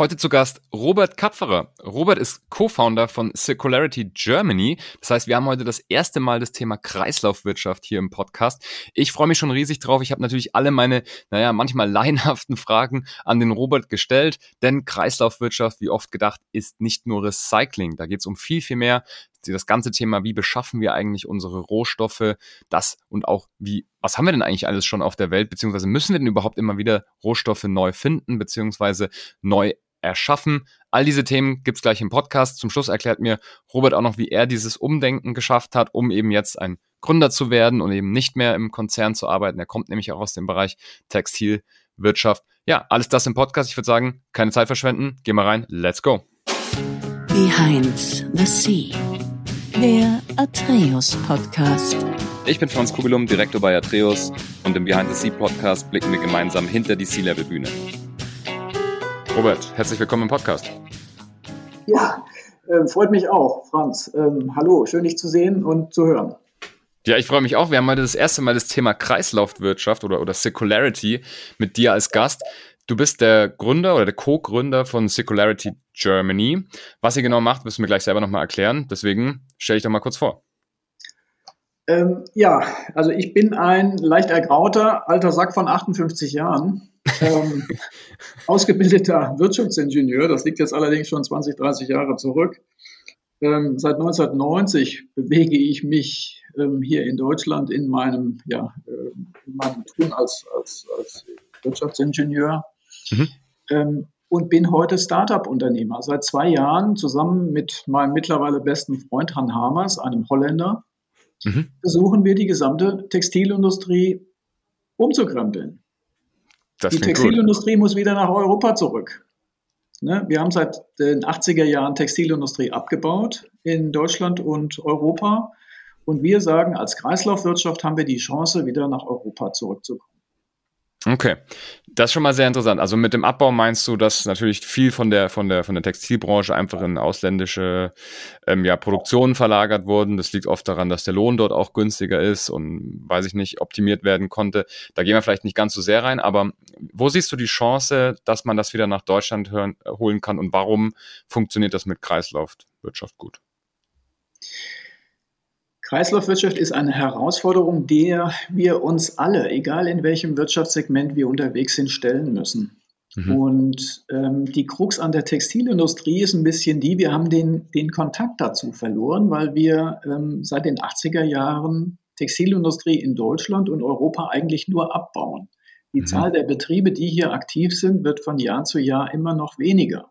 Heute zu Gast Robert Kapferer. Robert ist Co-Founder von Circularity Germany. Das heißt, wir haben heute das erste Mal das Thema Kreislaufwirtschaft hier im Podcast. Ich freue mich schon riesig drauf. Ich habe natürlich alle meine, naja, manchmal laienhaften Fragen an den Robert gestellt, denn Kreislaufwirtschaft, wie oft gedacht, ist nicht nur Recycling. Da geht es um viel, viel mehr das ganze Thema, wie beschaffen wir eigentlich unsere Rohstoffe, das und auch wie, was haben wir denn eigentlich alles schon auf der Welt, beziehungsweise müssen wir denn überhaupt immer wieder Rohstoffe neu finden, beziehungsweise neu erschaffen. All diese Themen gibt's gleich im Podcast. Zum Schluss erklärt mir Robert auch noch, wie er dieses Umdenken geschafft hat, um eben jetzt ein Gründer zu werden und eben nicht mehr im Konzern zu arbeiten. Er kommt nämlich auch aus dem Bereich Textilwirtschaft. Ja, alles das im Podcast. Ich würde sagen, keine Zeit verschwenden. Geh mal rein. Let's go. Behind the Sea. Der Atreus Podcast. Ich bin Franz Kugelum, Direktor bei Atreus und im Behind the Sea Podcast blicken wir gemeinsam hinter die Sea-Level Bühne. Robert, herzlich willkommen im Podcast. Ja, äh, freut mich auch, Franz. Ähm, hallo, schön dich zu sehen und zu hören. Ja, ich freue mich auch. Wir haben heute das erste Mal das Thema Kreislaufwirtschaft oder, oder Circularity mit dir als Gast. Du bist der Gründer oder der Co-Gründer von Circularity Germany. Was ihr genau macht, wirst du mir gleich selber nochmal erklären. Deswegen stell dich doch mal kurz vor. Ähm, ja, also ich bin ein leicht ergrauter alter Sack von 58 Jahren ähm, ausgebildeter Wirtschaftsingenieur. Das liegt jetzt allerdings schon 20, 30 Jahre zurück. Ähm, seit 1990 bewege ich mich ähm, hier in Deutschland in meinem, ja, äh, in meinem Tun als, als, als Wirtschaftsingenieur mhm. ähm, und bin heute Startup-Unternehmer. Seit zwei Jahren zusammen mit meinem mittlerweile besten Freund Han Hamers, einem Holländer, mhm. versuchen wir die gesamte Textilindustrie umzukrempeln. Das die Textilindustrie gut. muss wieder nach Europa zurück. Ne? Wir haben seit den 80er Jahren Textilindustrie abgebaut in Deutschland und Europa. Und wir sagen, als Kreislaufwirtschaft haben wir die Chance, wieder nach Europa zurückzukommen. Okay, das ist schon mal sehr interessant. Also mit dem Abbau meinst du, dass natürlich viel von der von der von der Textilbranche einfach in ausländische ähm, ja, Produktionen verlagert wurden. Das liegt oft daran, dass der Lohn dort auch günstiger ist und weiß ich nicht optimiert werden konnte. Da gehen wir vielleicht nicht ganz so sehr rein, aber wo siehst du die Chance, dass man das wieder nach Deutschland hören, holen kann und warum funktioniert das mit Kreislaufwirtschaft gut? Kreislaufwirtschaft ist eine Herausforderung, der wir uns alle, egal in welchem Wirtschaftssegment wir unterwegs sind, stellen müssen. Mhm. Und ähm, die Krux an der Textilindustrie ist ein bisschen die, wir haben den, den Kontakt dazu verloren, weil wir ähm, seit den 80er Jahren Textilindustrie in Deutschland und Europa eigentlich nur abbauen. Die mhm. Zahl der Betriebe, die hier aktiv sind, wird von Jahr zu Jahr immer noch weniger.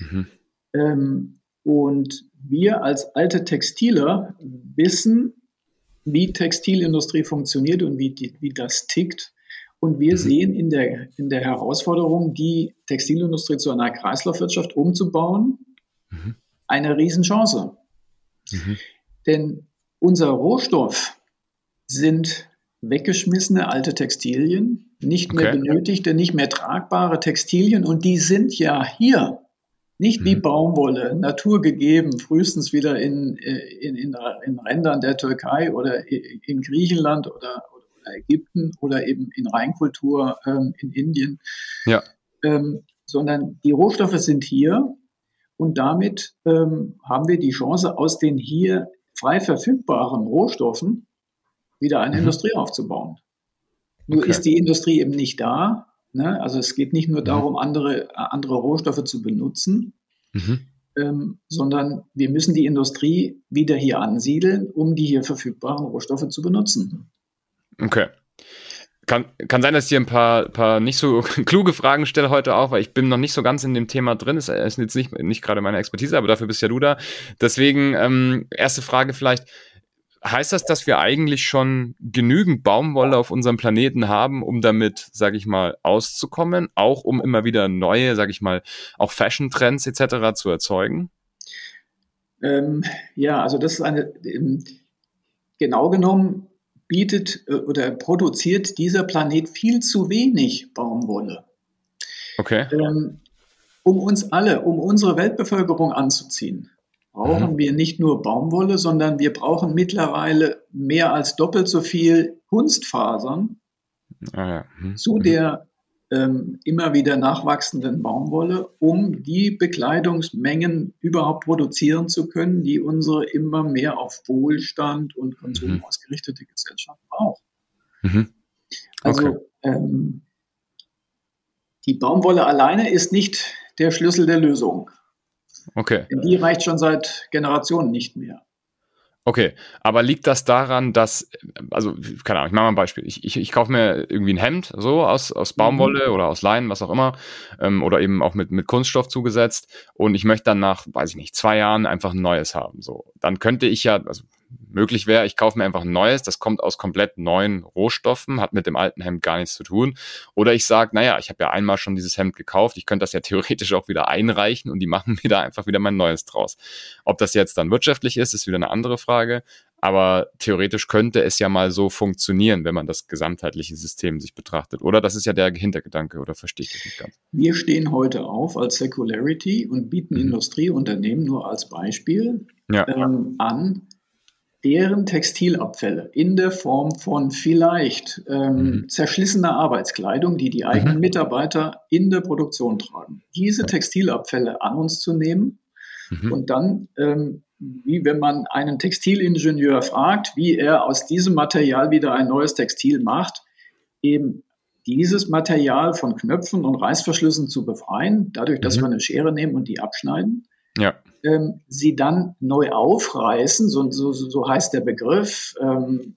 Mhm. Ähm, und wir als alte Textiler wissen, wie Textilindustrie funktioniert und wie, die, wie das tickt. Und wir mhm. sehen in der, in der Herausforderung, die Textilindustrie zu einer Kreislaufwirtschaft umzubauen, mhm. eine Riesenchance. Mhm. Denn unser Rohstoff sind weggeschmissene alte Textilien, nicht mehr okay. benötigte, nicht mehr tragbare Textilien und die sind ja hier. Nicht wie mhm. Baumwolle, naturgegeben, frühestens wieder in, in, in, in Rändern der Türkei oder in Griechenland oder, oder Ägypten oder eben in Reinkultur ähm, in Indien. Ja. Ähm, sondern die Rohstoffe sind hier und damit ähm, haben wir die Chance, aus den hier frei verfügbaren Rohstoffen wieder eine mhm. Industrie aufzubauen. Nur okay. ist die Industrie eben nicht da, Ne? Also es geht nicht nur mhm. darum, andere, andere Rohstoffe zu benutzen, mhm. ähm, sondern wir müssen die Industrie wieder hier ansiedeln, um die hier verfügbaren Rohstoffe zu benutzen. Okay. Kann, kann sein, dass ich dir ein paar, paar nicht so kluge Fragen stelle heute auch, weil ich bin noch nicht so ganz in dem Thema drin. Es ist jetzt nicht, nicht gerade meine Expertise, aber dafür bist ja du da. Deswegen, ähm, erste Frage vielleicht, heißt das, dass wir eigentlich schon genügend Baumwolle auf unserem Planeten haben, um damit, sage ich mal, auszukommen, auch um immer wieder neue, sage ich mal, auch Fashion-Trends etc. zu erzeugen? Ähm, ja, also das ist eine, ähm, genau genommen bietet äh, oder produziert dieser Planet viel zu wenig Baumwolle. Okay. Ähm, um uns alle, um unsere Weltbevölkerung anzuziehen brauchen mhm. wir nicht nur Baumwolle, sondern wir brauchen mittlerweile mehr als doppelt so viel Kunstfasern ah, ja. mhm. zu, mhm. der, ähm, immer wieder nachwachsenden Baumwolle, um die Bekleidungsmengen überhaupt produzieren zu können, die unsere immer mehr auf Wohlstand und Konsum mhm. ausgerichtete Gesellschaft braucht. Mhm. Also, okay. Also ähm, die Baumwolle alleine ist nicht der Schlüssel der Lösung. Okay. Denn die reicht schon seit Generationen nicht mehr. Okay, aber liegt das daran, dass, also, keine Ahnung, ich mache mal ein Beispiel. Ich, ich, ich kaufe mir irgendwie ein Hemd, so aus, aus Baumwolle mhm. oder aus Leinen, was auch immer, ähm, oder eben auch mit, mit Kunststoff zugesetzt und ich möchte dann nach, weiß ich nicht, zwei Jahren einfach ein neues haben. So, dann könnte ich ja, also möglich wäre, ich kaufe mir einfach ein neues, das kommt aus komplett neuen Rohstoffen, hat mit dem alten Hemd gar nichts zu tun. Oder ich sage, naja, ich habe ja einmal schon dieses Hemd gekauft, ich könnte das ja theoretisch auch wieder einreichen und die machen mir da einfach wieder mein neues draus. Ob das jetzt dann wirtschaftlich ist, ist wieder eine andere Frage. Aber theoretisch könnte es ja mal so funktionieren, wenn man das gesamtheitliche System sich betrachtet. Oder das ist ja der Hintergedanke, oder verstehe ich das nicht ganz? Wir stehen heute auf als Secularity und bieten mhm. Industrieunternehmen nur als Beispiel ja. ähm, an, deren Textilabfälle in der Form von vielleicht ähm, mhm. zerschlissener Arbeitskleidung, die die eigenen mhm. Mitarbeiter in der Produktion tragen, diese Textilabfälle an uns zu nehmen mhm. und dann, ähm, wie wenn man einen Textilingenieur fragt, wie er aus diesem Material wieder ein neues Textil macht, eben dieses Material von Knöpfen und Reißverschlüssen zu befreien, dadurch, dass mhm. wir eine Schere nehmen und die abschneiden. Ja ähm, sie dann neu aufreißen, so, so, so heißt der Begriff, ähm,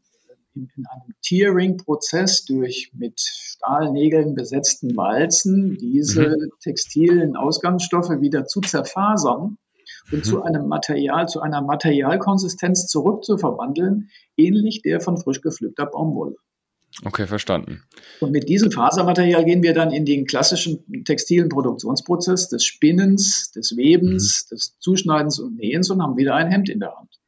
in, in, einem Tearing-Prozess durch mit Stahlnägeln besetzten Walzen diese mhm. textilen Ausgangsstoffe wieder zu zerfasern und mhm. zu einem Material, zu einer Materialkonsistenz zurückzuverwandeln, ähnlich der von frisch gepflückter Baumwolle. Okay, verstanden. Und mit diesem Fasermaterial gehen wir dann in den klassischen textilen Produktionsprozess des Spinnens, des Webens, mhm. des Zuschneidens und Nähens und haben wieder ein Hemd in der Hand.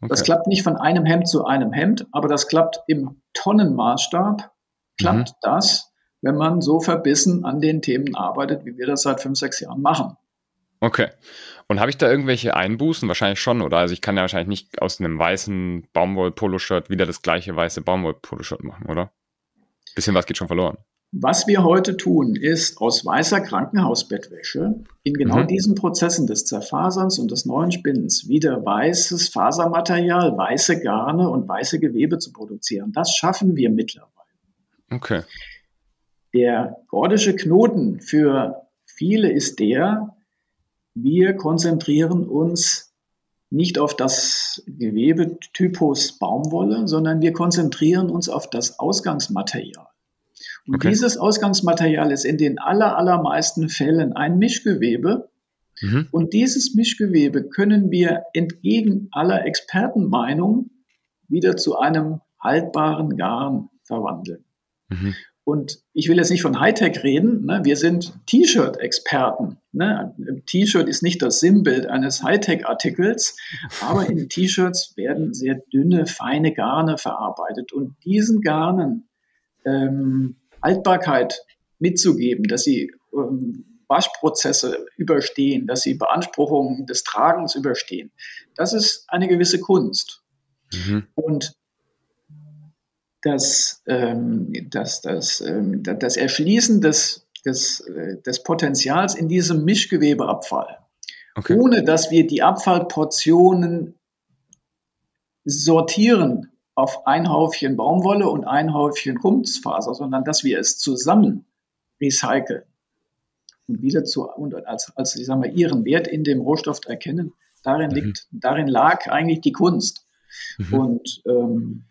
Okay. Das klappt nicht von einem Hemd zu einem Hemd, aber das klappt im Tonnenmaßstab, klappt mhm. das, wenn man so verbissen an den Themen arbeitet, wie wir das seit fünf, sechs Jahren machen. Okay. Und habe ich da irgendwelche Einbußen? Wahrscheinlich schon, oder? Also ich kann ja wahrscheinlich nicht aus einem weißen Baumwoll-Poloshirt wieder das gleiche weiße Baumwoll-Poloshirt machen, oder? Bisschen was geht schon verloren. Was wir heute tun, ist aus weißer Krankenhausbettwäsche in genau mhm. diesen Prozessen des Zerfaserns und des neuen Spinnens wieder weißes Fasermaterial, weiße Garne und weiße Gewebe zu produzieren. Das schaffen wir mittlerweile. Okay. Der gordische Knoten für viele ist der, wir konzentrieren uns nicht auf das Gewebetypus Baumwolle, sondern wir konzentrieren uns auf das Ausgangsmaterial. Und okay. dieses Ausgangsmaterial ist in den aller, allermeisten Fällen ein Mischgewebe. Mhm. Und dieses Mischgewebe können wir entgegen aller Expertenmeinung wieder zu einem haltbaren Garn verwandeln. Mhm. Und ich will jetzt nicht von Hightech reden. Ne? Wir sind T-Shirt-Experten. Ne? T-Shirt ist nicht das Sinnbild eines Hightech-Artikels, aber in T-Shirts werden sehr dünne, feine Garne verarbeitet. Und diesen Garnen ähm, Haltbarkeit mitzugeben, dass sie ähm, Waschprozesse überstehen, dass sie Beanspruchungen des Tragens überstehen, das ist eine gewisse Kunst. Mhm. Und das, ähm, das, das, ähm, das Erschließen des, des, äh, des Potenzials in diesem Mischgewebeabfall, okay. ohne dass wir die Abfallportionen sortieren auf ein Häufchen Baumwolle und ein Häufchen Kunstfaser, sondern dass wir es zusammen recyceln und wieder zu und als, als ich sag mal, ihren Wert in dem Rohstoff erkennen. Darin mhm. liegt, darin lag eigentlich die Kunst. Mhm. Und ähm,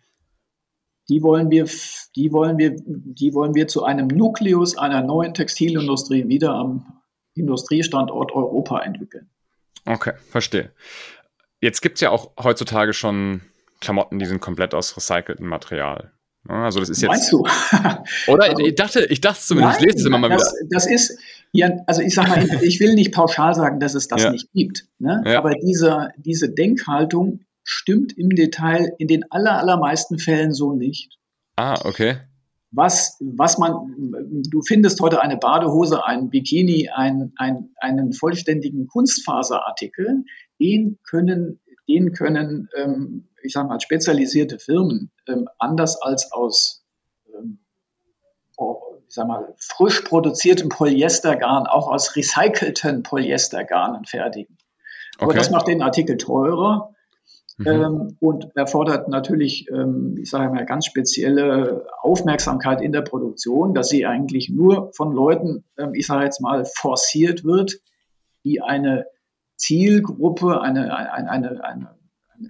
die wollen wir, die wollen wir, die wollen wir zu einem Nukleus einer neuen Textilindustrie wieder am Industriestandort Europa entwickeln. Okay, verstehe. Jetzt gibt es ja auch heutzutage schon Klamotten, die sind komplett aus recyceltem Material. Also das ist jetzt. Meinst du? Oder also, ich dachte, ich dachte zumindest, Nein, ich lese es immer mal das, wieder. Das ist, ja, also ich sage mal, ich will nicht pauschal sagen, dass es das ja. nicht gibt. Ne? Ja. Aber diese, diese Denkhaltung stimmt im Detail in den aller, allermeisten Fällen so nicht. Ah, okay. Was, was man, du findest heute eine Badehose, ein Bikini, ein, ein, einen vollständigen Kunstfaserartikel, den können, den können, ähm, ich sage mal, spezialisierte Firmen ähm, anders als aus ähm, ich sag mal, frisch produziertem Polyestergarn auch aus recycelten Polyestergarnen fertigen. Aber okay. das macht den Artikel teurer. Mhm. Ähm, und erfordert natürlich, ähm, ich sage mal, ganz spezielle Aufmerksamkeit in der Produktion, dass sie eigentlich nur von Leuten, ähm, ich sage jetzt mal, forciert wird, die eine Zielgruppe, eine, eine, eine, eine,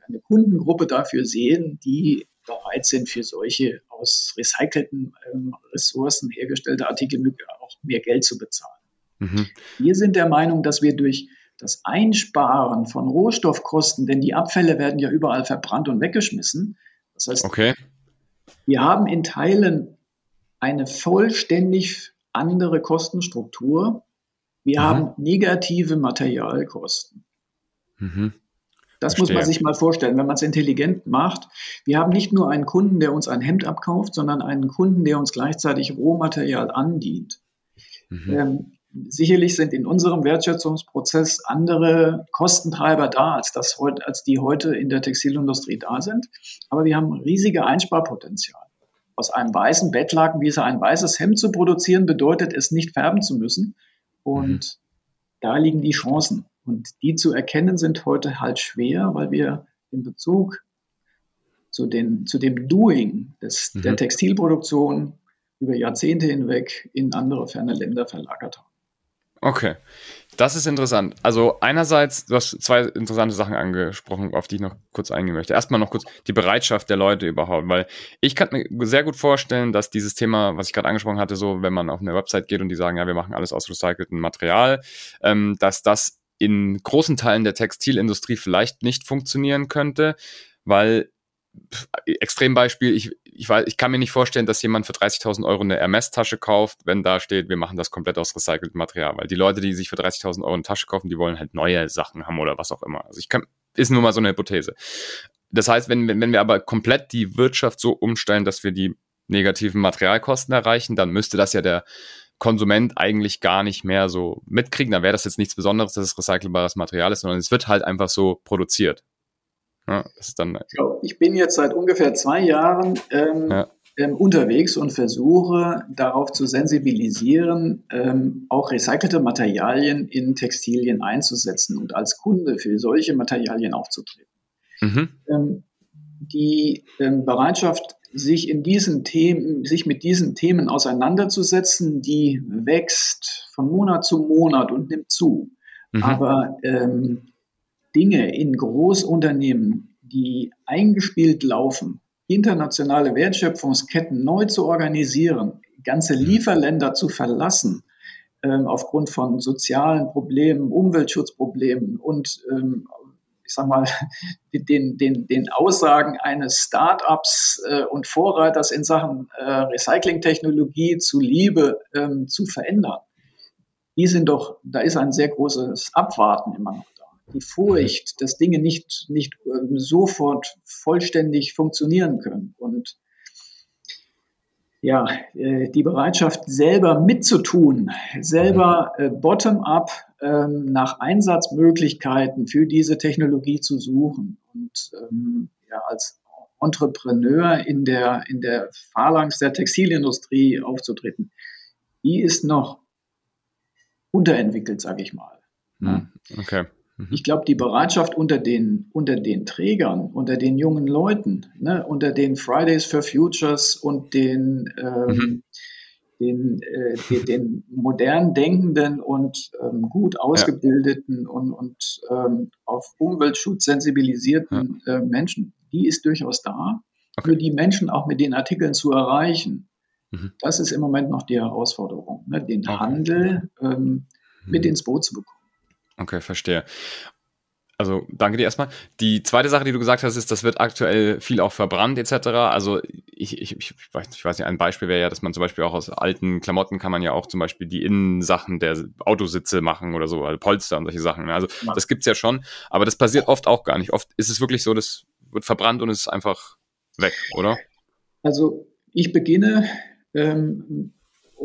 eine Kundengruppe dafür sehen, die bereit sind, für solche aus recycelten ähm, Ressourcen hergestellte Artikel auch mehr Geld zu bezahlen. Mhm. Wir sind der Meinung, dass wir durch das Einsparen von Rohstoffkosten, denn die Abfälle werden ja überall verbrannt und weggeschmissen. Das heißt, okay. wir haben in Teilen eine vollständig andere Kostenstruktur. Wir mhm. haben negative Materialkosten. Mhm. Das Verstehe. muss man sich mal vorstellen, wenn man es intelligent macht. Wir haben nicht nur einen Kunden, der uns ein Hemd abkauft, sondern einen Kunden, der uns gleichzeitig Rohmaterial andient. Mhm. Ähm, Sicherlich sind in unserem Wertschätzungsprozess andere Kostentreiber da, als, das als die heute in der Textilindustrie da sind. Aber wir haben riesige Einsparpotenzial. Aus einem weißen Bettlaken, wie es ein weißes Hemd zu produzieren, bedeutet es nicht färben zu müssen. Und mhm. da liegen die Chancen. Und die zu erkennen sind heute halt schwer, weil wir in Bezug zu, den, zu dem Doing des, mhm. der Textilproduktion über Jahrzehnte hinweg in andere ferne Länder verlagert haben. Okay, das ist interessant. Also einerseits, du hast zwei interessante Sachen angesprochen, auf die ich noch kurz eingehen möchte. Erstmal noch kurz die Bereitschaft der Leute überhaupt, weil ich kann mir sehr gut vorstellen, dass dieses Thema, was ich gerade angesprochen hatte, so wenn man auf eine Website geht und die sagen, ja, wir machen alles aus recyceltem Material, ähm, dass das in großen Teilen der Textilindustrie vielleicht nicht funktionieren könnte, weil Extrembeispiel, ich, ich, weiß, ich kann mir nicht vorstellen, dass jemand für 30.000 Euro eine Hermes-Tasche kauft, wenn da steht, wir machen das komplett aus recyceltem Material. Weil die Leute, die sich für 30.000 Euro eine Tasche kaufen, die wollen halt neue Sachen haben oder was auch immer. Also ich kann, ist nur mal so eine Hypothese. Das heißt, wenn, wenn wir aber komplett die Wirtschaft so umstellen, dass wir die negativen Materialkosten erreichen, dann müsste das ja der Konsument eigentlich gar nicht mehr so mitkriegen. Da wäre das jetzt nichts Besonderes, dass es recycelbares Material ist, sondern es wird halt einfach so produziert. Ja, ist dann ich bin jetzt seit ungefähr zwei Jahren ähm, ja. ähm, unterwegs und versuche darauf zu sensibilisieren, ähm, auch recycelte Materialien in Textilien einzusetzen und als Kunde für solche Materialien aufzutreten. Mhm. Ähm, die ähm, Bereitschaft, sich in diesen Themen, sich mit diesen Themen auseinanderzusetzen, die wächst von Monat zu Monat und nimmt zu. Mhm. Aber ähm, Dinge in Großunternehmen, die eingespielt laufen, internationale Wertschöpfungsketten neu zu organisieren, ganze mhm. Lieferländer zu verlassen, ähm, aufgrund von sozialen Problemen, Umweltschutzproblemen und ähm, ich sag mal, den, den, den Aussagen eines Start-ups äh, und Vorreiters in Sachen äh, Recyclingtechnologie zuliebe ähm, zu verändern. Die sind doch, da ist ein sehr großes Abwarten immer noch die Furcht, dass Dinge nicht, nicht ähm, sofort vollständig funktionieren können. Und ja, äh, die Bereitschaft, selber mitzutun, selber äh, bottom-up ähm, nach Einsatzmöglichkeiten für diese Technologie zu suchen und ähm, ja, als Entrepreneur in der, in der Phalanx der Textilindustrie aufzutreten, die ist noch unterentwickelt, sage ich mal. Hm, okay. Mhm. Ich glaube, die Bereitschaft unter den, unter den Trägern, unter den jungen Leuten, ne, unter den Fridays for Futures und den, ähm, mhm. den, äh, den, den, modern denkenden und ähm, gut ausgebildeten ja. und, und ähm, auf Umweltschutz sensibilisierten ja. äh, Menschen, die ist durchaus da, okay. für die Menschen auch mit den Artikeln zu erreichen. Mhm. Das ist im Moment noch die Herausforderung, ne, den okay. Handel ähm, mit mhm. ins Boot zu bekommen. Okay, verstehe. Also danke dir erstmal. Die zweite Sache, die du gesagt hast, ist, das wird aktuell viel auch verbrannt etc. Also ich, ich, ich, weiß, ich weiß nicht, ein Beispiel wäre ja, dass man zum Beispiel auch aus alten Klamotten kann man ja auch zum Beispiel die Innensachen der Autositze machen oder so, also Polster und solche Sachen. Also ja. das gibt's ja schon, aber das passiert oft auch gar nicht. Oft ist es wirklich so, das wird verbrannt und es ist einfach weg, oder? Also ich beginne ähm,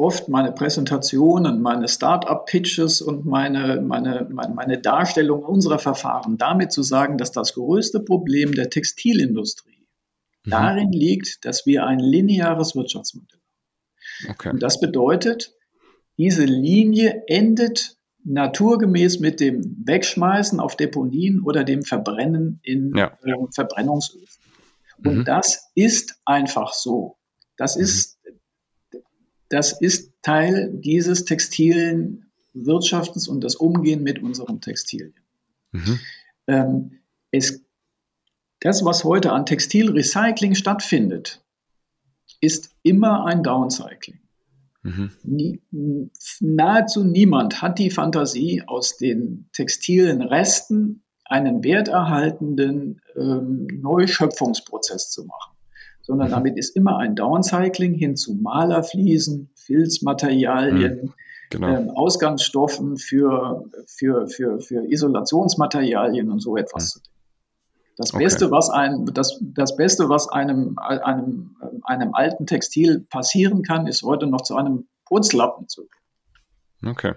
oft meine Präsentationen, meine Start-up-Pitches und meine, meine, meine, Darstellung unserer Verfahren damit zu sagen, dass das größte Problem der Textilindustrie mhm. darin liegt, dass wir ein lineares Wirtschaftsmodell haben. Okay. Und das bedeutet, diese Linie endet naturgemäß mit dem Wegschmeißen auf Deponien oder dem Verbrennen in ja. äh, Verbrennungsöfen. Und mhm. das ist einfach so. Das mhm. ist, das ist Teil dieses textilen Wirtschaftens und das Umgehen mit unseren Textilien. Mhm. Ähm, es, das, was heute an Textilrecycling stattfindet, ist immer ein Downcycling. Mhm. Nie, nahezu niemand hat die Fantasie, aus den textilen Resten einen werterhaltenden ähm, Neuschöpfungsprozess zu machen, sondern mhm. damit ist immer ein Downcycling hin zu Malerfliesen, Filzmaterialien, mhm. genau. ähm, Ausgangsstoffen für, für, für, für Isolationsmaterialien und so etwas zu denken. Das okay. Beste, was ein, das, das Beste, was einem, einem, einem alten Textil passieren kann, ist heute noch zu einem Putzlappen zu. Okay.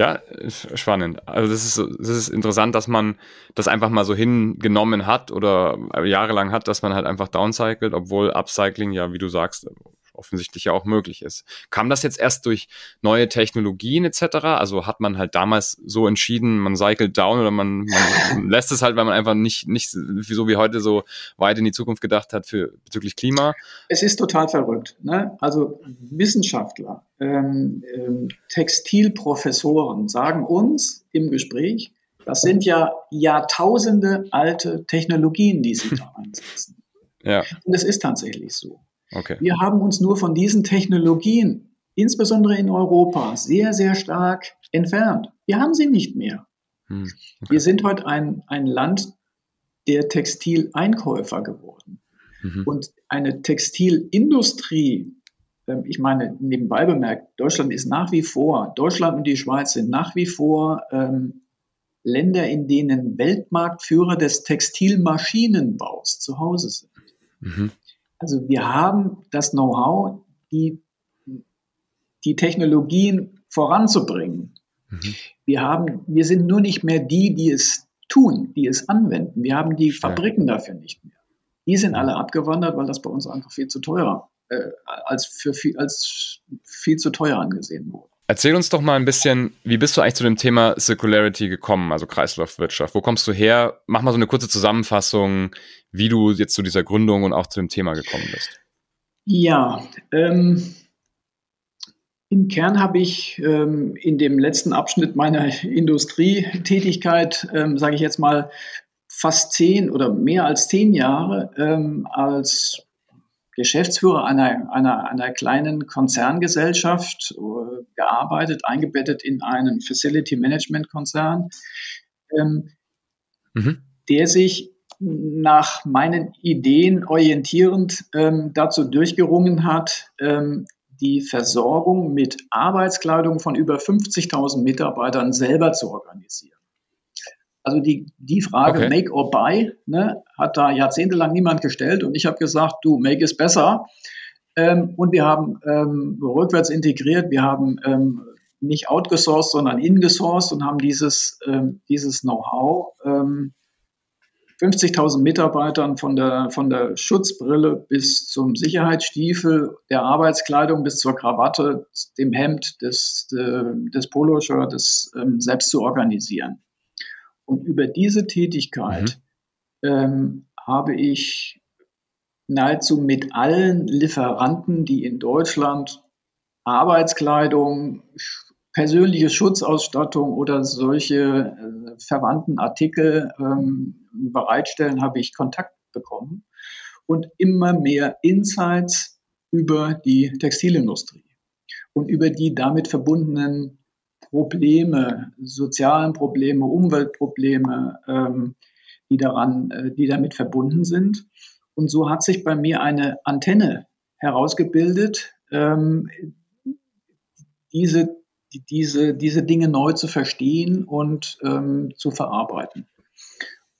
Ja, spannend. Also das ist, das ist interessant, dass man das einfach mal so hingenommen hat oder jahrelang hat, dass man halt einfach downcycelt, obwohl Upcycling ja, wie du sagst, offensichtlich ja auch möglich ist. Kam das jetzt erst durch neue Technologien etc.? Also hat man halt damals so entschieden, man cycelt down oder man, man lässt es halt, weil man einfach nicht, nicht so wie heute so weit in die Zukunft gedacht hat für bezüglich Klima? Es ist total verrückt. Ne? Also Wissenschaftler, ähm, ähm, Textilprofessoren sagen uns im Gespräch, das sind ja Jahrtausende alte Technologien, die sie da einsetzen. Ja. Und es ist tatsächlich so. Okay. Wir haben uns nur von diesen Technologien, insbesondere in Europa, sehr, sehr stark entfernt. Wir haben sie nicht mehr. Hm. Okay. Wir sind heute ein, ein Land der Textileinkäufer geworden. Mhm. Und eine Textilindustrie, ähm, ich meine, nebenbei bemerkt, Deutschland ist nach wie vor, Deutschland und die Schweiz sind nach wie vor ähm, Länder, in denen Weltmarktführer des Textilmaschinenbaus zu Hause sind. Mhm. Also wir haben das Know-how, die, die Technologien voranzubringen. Mhm. Wir, haben, wir sind nur nicht mehr die, die es tun, die es anwenden. Wir haben die Fabriken dafür nicht mehr. Die sind alle abgewandert, weil das bei uns einfach viel zu teuer, äh, als, für viel, als viel zu teuer angesehen wurde. Erzähl uns doch mal ein bisschen, wie bist du eigentlich zu dem Thema Circularity gekommen, also Kreislaufwirtschaft? Wo kommst du her? Mach mal so eine kurze Zusammenfassung, wie du jetzt zu dieser Gründung und auch zu dem Thema gekommen bist. Ja, ähm, im Kern habe ich ähm, in dem letzten Abschnitt meiner Industrietätigkeit, ähm, sage ich jetzt mal, fast zehn oder mehr als zehn Jahre ähm, als Geschäftsführer einer, einer, einer kleinen Konzerngesellschaft äh, gearbeitet, eingebettet in einen Facility Management Konzern, ähm, mhm. der sich nach meinen Ideen orientierend ähm, dazu durchgerungen hat, ähm, die Versorgung mit Arbeitskleidung von über 50.000 Mitarbeitern selber zu organisieren. Also die, die Frage okay. Make or Buy ne, hat da jahrzehntelang niemand gestellt und ich habe gesagt, du, Make is besser. Ähm, und wir haben ähm, rückwärts integriert, wir haben ähm, nicht outgesourced, sondern ingesourced und haben dieses, ähm, dieses Know-how 50.000 ähm, Mitarbeitern von der, von der Schutzbrille bis zum Sicherheitsstiefel, der Arbeitskleidung bis zur Krawatte, dem Hemd, des, des Poloshirts ähm, selbst zu organisieren. Und über diese Tätigkeit mhm. ähm, habe ich nahezu mit allen Lieferanten, die in Deutschland Arbeitskleidung, persönliche Schutzausstattung oder solche äh, verwandten Artikel ähm, bereitstellen, habe ich Kontakt bekommen und immer mehr Insights über die Textilindustrie und über die damit verbundenen Probleme, sozialen Probleme, Umweltprobleme, ähm, die daran, äh, die damit verbunden sind. Und so hat sich bei mir eine Antenne herausgebildet, ähm, diese, diese, diese Dinge neu zu verstehen und ähm, zu verarbeiten.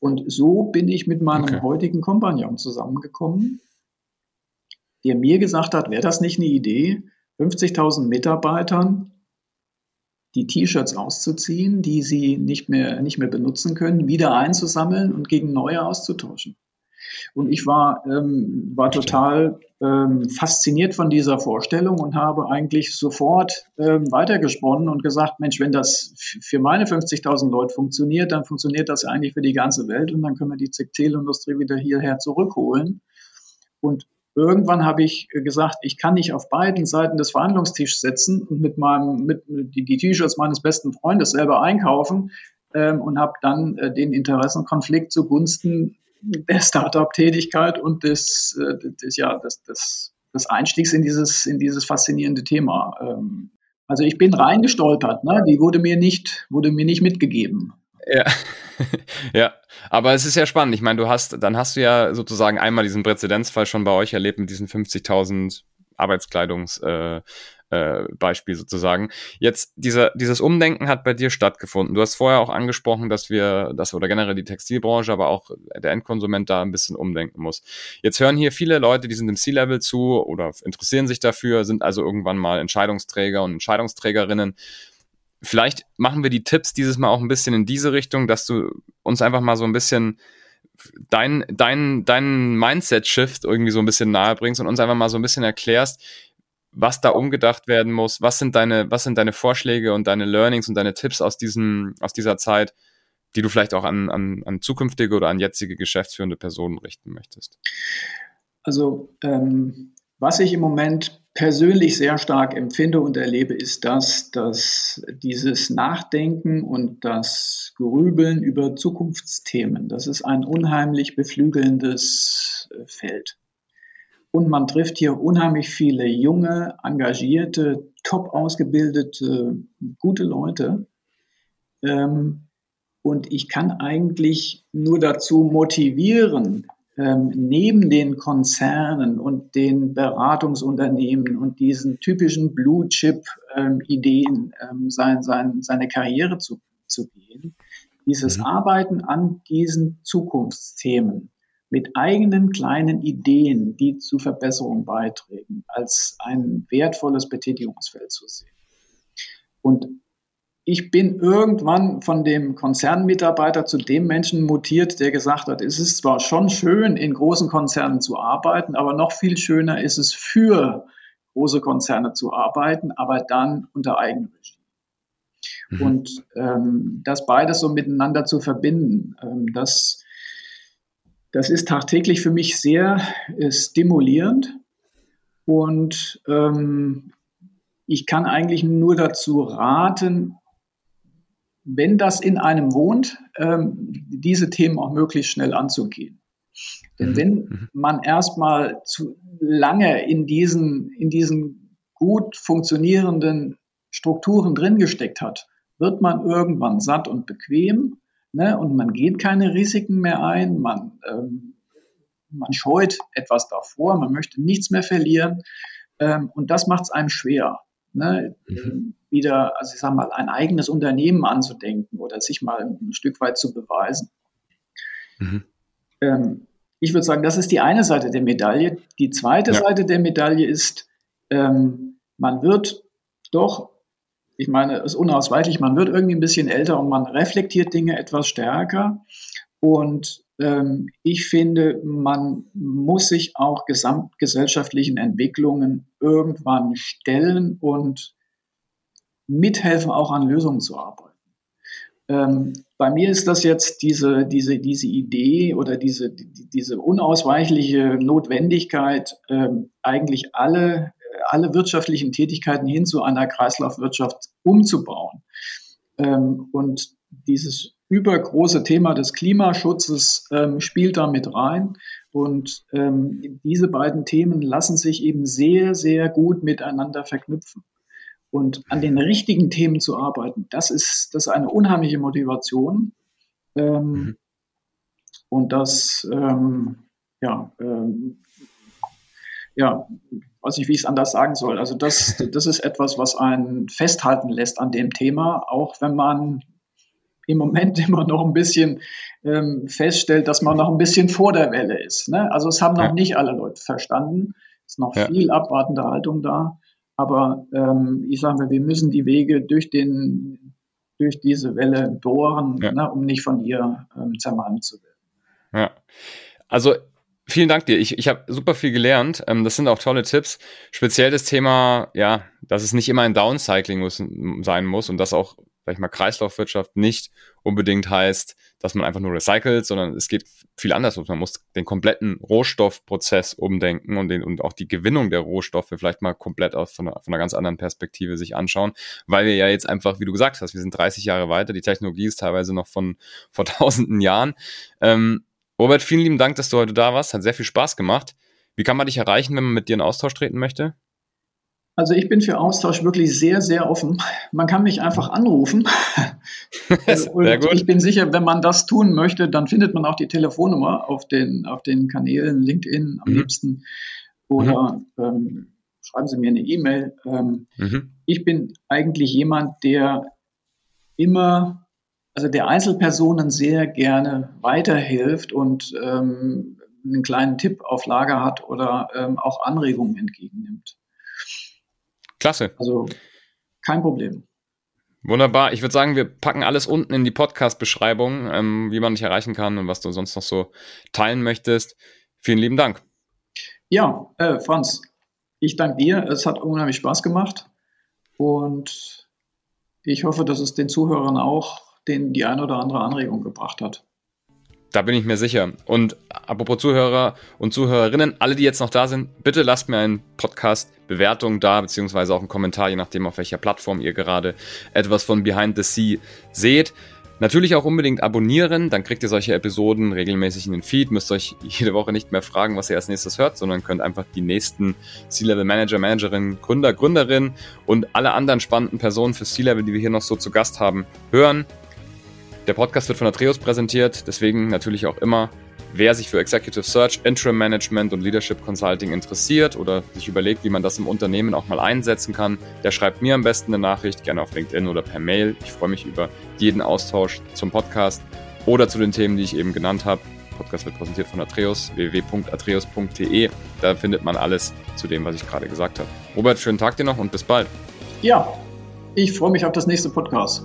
Und so bin ich mit meinem okay. heutigen Kompagnon zusammengekommen, der mir gesagt hat, wäre das nicht eine Idee, 50.000 Mitarbeitern die T-Shirts auszuziehen, die sie nicht mehr, nicht mehr benutzen können, wieder einzusammeln und gegen neue auszutauschen. Und ich war, ähm, war total ähm, fasziniert von dieser Vorstellung und habe eigentlich sofort ähm, weitergesponnen und gesagt, Mensch, wenn das für meine 50.000 Leute funktioniert, dann funktioniert das eigentlich für die ganze Welt und dann können wir die Textilindustrie wieder hierher zurückholen. Und irgendwann habe ich gesagt, ich kann nicht auf beiden Seiten des Verhandlungstisches sitzen und mit meinem, mit die, die T-Shirts meines besten Freundes selber einkaufen ähm, und habe dann äh, den Interessenkonflikt zugunsten der Startup-Tätigkeit und des, äh, des, ja, des, des, des Einstiegs in dieses, in dieses faszinierende Thema. Ähm, also ich bin reingestolpert, ne? die wurde mir nicht, wurde mir nicht mitgegeben. Ja. ja, aber es ist ja spannend. Ich meine, du hast, dann hast du ja sozusagen einmal diesen Präzedenzfall schon bei euch erlebt mit diesen 50.000 Arbeitskleidungs, äh, äh, Beispiel sozusagen. Jetzt dieser, dieses Umdenken hat bei dir stattgefunden. Du hast vorher auch angesprochen, dass wir, dass oder generell die Textilbranche, aber auch der Endkonsument da ein bisschen umdenken muss. Jetzt hören hier viele Leute, die sind im C-Level zu oder interessieren sich dafür, sind also irgendwann mal Entscheidungsträger und Entscheidungsträgerinnen. Vielleicht machen wir die Tipps dieses Mal auch ein bisschen in diese Richtung, dass du uns einfach mal so ein bisschen dein, dein, dein Mindset-Shift irgendwie so ein bisschen nahe bringst und uns einfach mal so ein bisschen erklärst, was da umgedacht werden muss, was sind deine, was sind deine Vorschläge und deine Learnings und deine Tipps aus diesem, aus dieser Zeit, die du vielleicht auch an, an, an zukünftige oder an jetzige geschäftsführende Personen richten möchtest? Also, ähm, was ich im Moment persönlich sehr stark empfinde und erlebe, ist das, dass dieses Nachdenken und das Grübeln über Zukunftsthemen, das ist ein unheimlich beflügelndes äh, Feld. Und man trifft hier unheimlich viele junge, engagierte, top ausgebildete, gute Leute. Ähm, und ich kann eigentlich nur dazu motivieren, ähm, neben den Konzernen und den Beratungsunternehmen und diesen typischen Blue-Chip-Ideen ähm, sein, sein, seine Karriere zu, zu gehen, dieses mhm. Arbeiten an diesen Zukunftsthemen mit eigenen kleinen Ideen, die zu Verbesserungen beitragen, als ein wertvolles Betätigungsfeld zu sehen. Und ich bin irgendwann von dem Konzernmitarbeiter zu dem Menschen mutiert, der gesagt hat, es ist zwar schon schön, in großen Konzernen zu arbeiten, aber noch viel schöner ist es für große Konzerne zu arbeiten, aber dann unter Eigenregie. Mhm. Und ähm, das beides so miteinander zu verbinden, ähm, das das ist tagtäglich für mich sehr äh, stimulierend und ähm, ich kann eigentlich nur dazu raten, wenn das in einem wohnt, ähm, diese Themen auch möglichst schnell anzugehen. Denn mhm. wenn mhm. man erstmal zu lange in diesen, in diesen gut funktionierenden Strukturen drin gesteckt hat, wird man irgendwann satt und bequem Ne? Und man geht keine Risiken mehr ein, man, ähm, man scheut etwas davor, man möchte nichts mehr verlieren. Ähm, und das macht es einem schwer. Ne? Mhm. Wieder, also ich sage mal, ein eigenes Unternehmen anzudenken oder sich mal ein Stück weit zu beweisen. Mhm. Ähm, ich würde sagen, das ist die eine Seite der Medaille. Die zweite ja. Seite der Medaille ist, ähm, man wird doch ich meine, es ist unausweichlich, man wird irgendwie ein bisschen älter und man reflektiert Dinge etwas stärker. Und ähm, ich finde, man muss sich auch gesamtgesellschaftlichen Entwicklungen irgendwann stellen und mithelfen, auch an Lösungen zu arbeiten. Ähm, bei mir ist das jetzt diese, diese, diese Idee oder diese, die, diese unausweichliche Notwendigkeit, ähm, eigentlich alle alle wirtschaftlichen Tätigkeiten hin zu einer Kreislaufwirtschaft umzubauen. Ähm, und dieses übergroße Thema des Klimaschutzes ähm, spielt da mit rein. Und ähm, diese beiden Themen lassen sich eben sehr, sehr gut miteinander verknüpfen. Und an den richtigen Themen zu arbeiten, das ist, das ist eine unheimliche Motivation. Ähm, mhm. Und das, ähm, ja, ähm, ja, weiß nicht, wie ich es anders sagen soll. Also das, das ist etwas, was einen festhalten lässt an dem Thema, auch wenn man im Moment immer noch ein bisschen ähm, feststellt, dass man noch ein bisschen vor der Welle ist. Ne? Also es haben noch ja. nicht alle Leute verstanden. Es ist noch ja. viel abwartende Haltung da. Aber ähm, ich sage mal, wir müssen die Wege durch, den, durch diese Welle bohren, ja. ne, um nicht von ihr ähm, zermalmt zu werden. Ja. Also vielen Dank dir. Ich, ich habe super viel gelernt. Ähm, das sind auch tolle Tipps. Speziell das Thema, ja, dass es nicht immer ein Downcycling muss, sein muss und dass auch, sag ich mal, Kreislaufwirtschaft nicht unbedingt heißt, dass man einfach nur recycelt, sondern es geht viel anders. Man muss den kompletten Rohstoffprozess umdenken und, den, und auch die Gewinnung der Rohstoffe vielleicht mal komplett aus, von, einer, von einer ganz anderen Perspektive sich anschauen, weil wir ja jetzt einfach, wie du gesagt hast, wir sind 30 Jahre weiter, die Technologie ist teilweise noch von vor tausenden Jahren. Ähm, Robert, vielen lieben Dank, dass du heute da warst. Hat sehr viel Spaß gemacht. Wie kann man dich erreichen, wenn man mit dir in Austausch treten möchte? Also ich bin für Austausch wirklich sehr, sehr offen. Man kann mich einfach anrufen. sehr gut. Ich bin sicher, wenn man das tun möchte, dann findet man auch die Telefonnummer auf den, auf den Kanälen LinkedIn am mhm. liebsten. Oder mhm. ähm, schreiben Sie mir eine E-Mail. Ähm, mhm. Ich bin eigentlich jemand, der immer, also der Einzelpersonen sehr gerne weiterhilft und ähm, einen kleinen Tipp auf Lager hat oder ähm, auch Anregungen entgegennimmt. Klasse. Also kein Problem. Wunderbar. Ich würde sagen, wir packen alles unten in die Podcast-Beschreibung, ähm, wie man dich erreichen kann und was du sonst noch so teilen möchtest. Vielen lieben Dank. Ja, äh, Franz, ich danke dir. Es hat unheimlich Spaß gemacht und ich hoffe, dass es den Zuhörern auch den, die ein oder andere Anregung gebracht hat. Da bin ich mir sicher. Und apropos Zuhörer und Zuhörerinnen, alle, die jetzt noch da sind, bitte lasst mir einen Podcast-Bewertung da, beziehungsweise auch einen Kommentar, je nachdem, auf welcher Plattform ihr gerade etwas von Behind the Sea seht. Natürlich auch unbedingt abonnieren, dann kriegt ihr solche Episoden regelmäßig in den Feed, müsst euch jede Woche nicht mehr fragen, was ihr als nächstes hört, sondern könnt einfach die nächsten C-Level Manager, Managerin, Gründer, Gründerin und alle anderen spannenden Personen für C-Level, die wir hier noch so zu Gast haben, hören. Der Podcast wird von Atreus präsentiert, deswegen natürlich auch immer, wer sich für Executive Search, Interim Management und Leadership Consulting interessiert oder sich überlegt, wie man das im Unternehmen auch mal einsetzen kann, der schreibt mir am besten eine Nachricht, gerne auf LinkedIn oder per Mail. Ich freue mich über jeden Austausch zum Podcast oder zu den Themen, die ich eben genannt habe. Der Podcast wird präsentiert von Atreus, www.atreus.de. Da findet man alles zu dem, was ich gerade gesagt habe. Robert, schönen Tag dir noch und bis bald. Ja, ich freue mich auf das nächste Podcast.